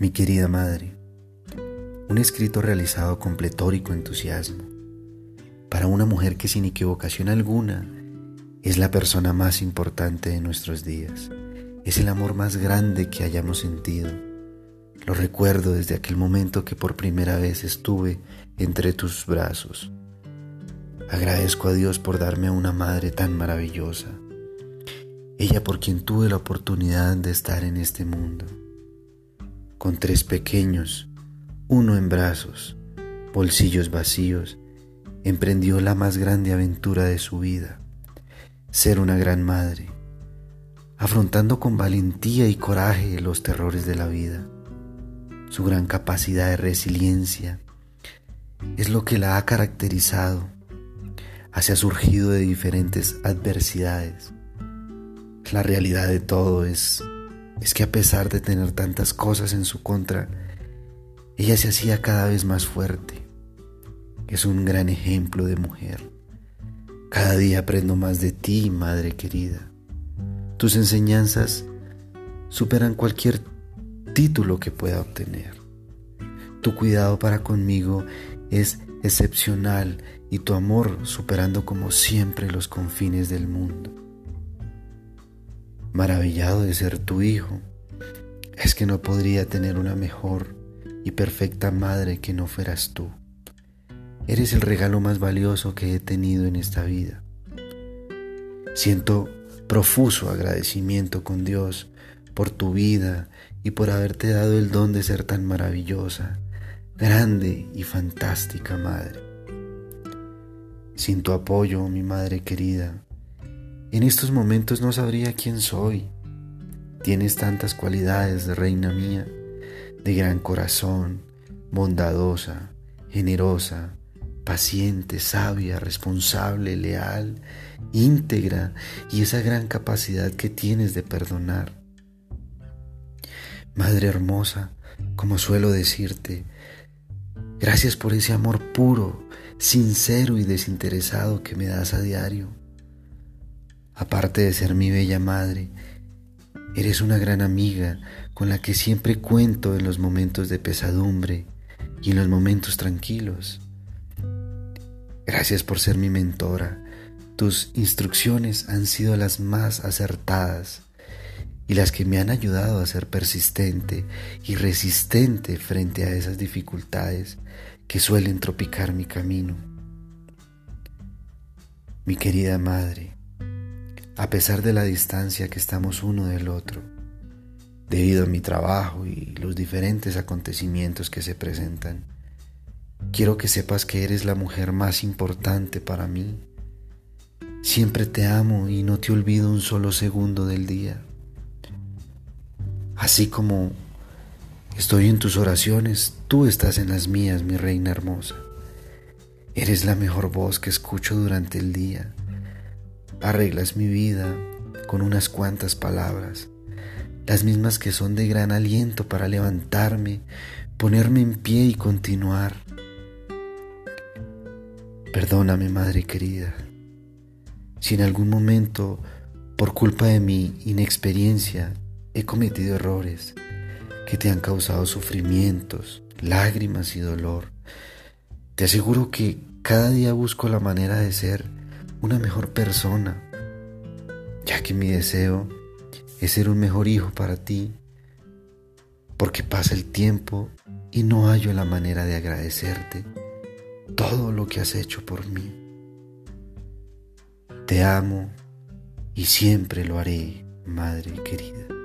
Mi querida madre, un escrito realizado con pletórico entusiasmo para una mujer que sin equivocación alguna es la persona más importante de nuestros días, es el amor más grande que hayamos sentido. Lo recuerdo desde aquel momento que por primera vez estuve entre tus brazos. Agradezco a Dios por darme a una madre tan maravillosa, ella por quien tuve la oportunidad de estar en este mundo con tres pequeños, uno en brazos, bolsillos vacíos, emprendió la más grande aventura de su vida, ser una gran madre, afrontando con valentía y coraje los terrores de la vida. Su gran capacidad de resiliencia es lo que la ha caracterizado, hacia surgido de diferentes adversidades. La realidad de todo es es que a pesar de tener tantas cosas en su contra, ella se hacía cada vez más fuerte. Es un gran ejemplo de mujer. Cada día aprendo más de ti, madre querida. Tus enseñanzas superan cualquier título que pueda obtener. Tu cuidado para conmigo es excepcional y tu amor superando como siempre los confines del mundo maravillado de ser tu hijo, es que no podría tener una mejor y perfecta madre que no fueras tú. Eres el regalo más valioso que he tenido en esta vida. Siento profuso agradecimiento con Dios por tu vida y por haberte dado el don de ser tan maravillosa, grande y fantástica madre. Sin tu apoyo, mi madre querida, en estos momentos no sabría quién soy. Tienes tantas cualidades, reina mía, de gran corazón, bondadosa, generosa, paciente, sabia, responsable, leal, íntegra y esa gran capacidad que tienes de perdonar. Madre hermosa, como suelo decirte, gracias por ese amor puro, sincero y desinteresado que me das a diario. Aparte de ser mi bella madre, eres una gran amiga con la que siempre cuento en los momentos de pesadumbre y en los momentos tranquilos. Gracias por ser mi mentora. Tus instrucciones han sido las más acertadas y las que me han ayudado a ser persistente y resistente frente a esas dificultades que suelen tropicar mi camino. Mi querida madre, a pesar de la distancia que estamos uno del otro, debido a mi trabajo y los diferentes acontecimientos que se presentan. Quiero que sepas que eres la mujer más importante para mí. Siempre te amo y no te olvido un solo segundo del día. Así como estoy en tus oraciones, tú estás en las mías, mi reina hermosa. Eres la mejor voz que escucho durante el día arreglas mi vida con unas cuantas palabras, las mismas que son de gran aliento para levantarme, ponerme en pie y continuar. Perdóname, Madre querida, si en algún momento, por culpa de mi inexperiencia, he cometido errores que te han causado sufrimientos, lágrimas y dolor. Te aseguro que cada día busco la manera de ser una mejor persona, ya que mi deseo es ser un mejor hijo para ti, porque pasa el tiempo y no hallo la manera de agradecerte todo lo que has hecho por mí. Te amo y siempre lo haré, Madre querida.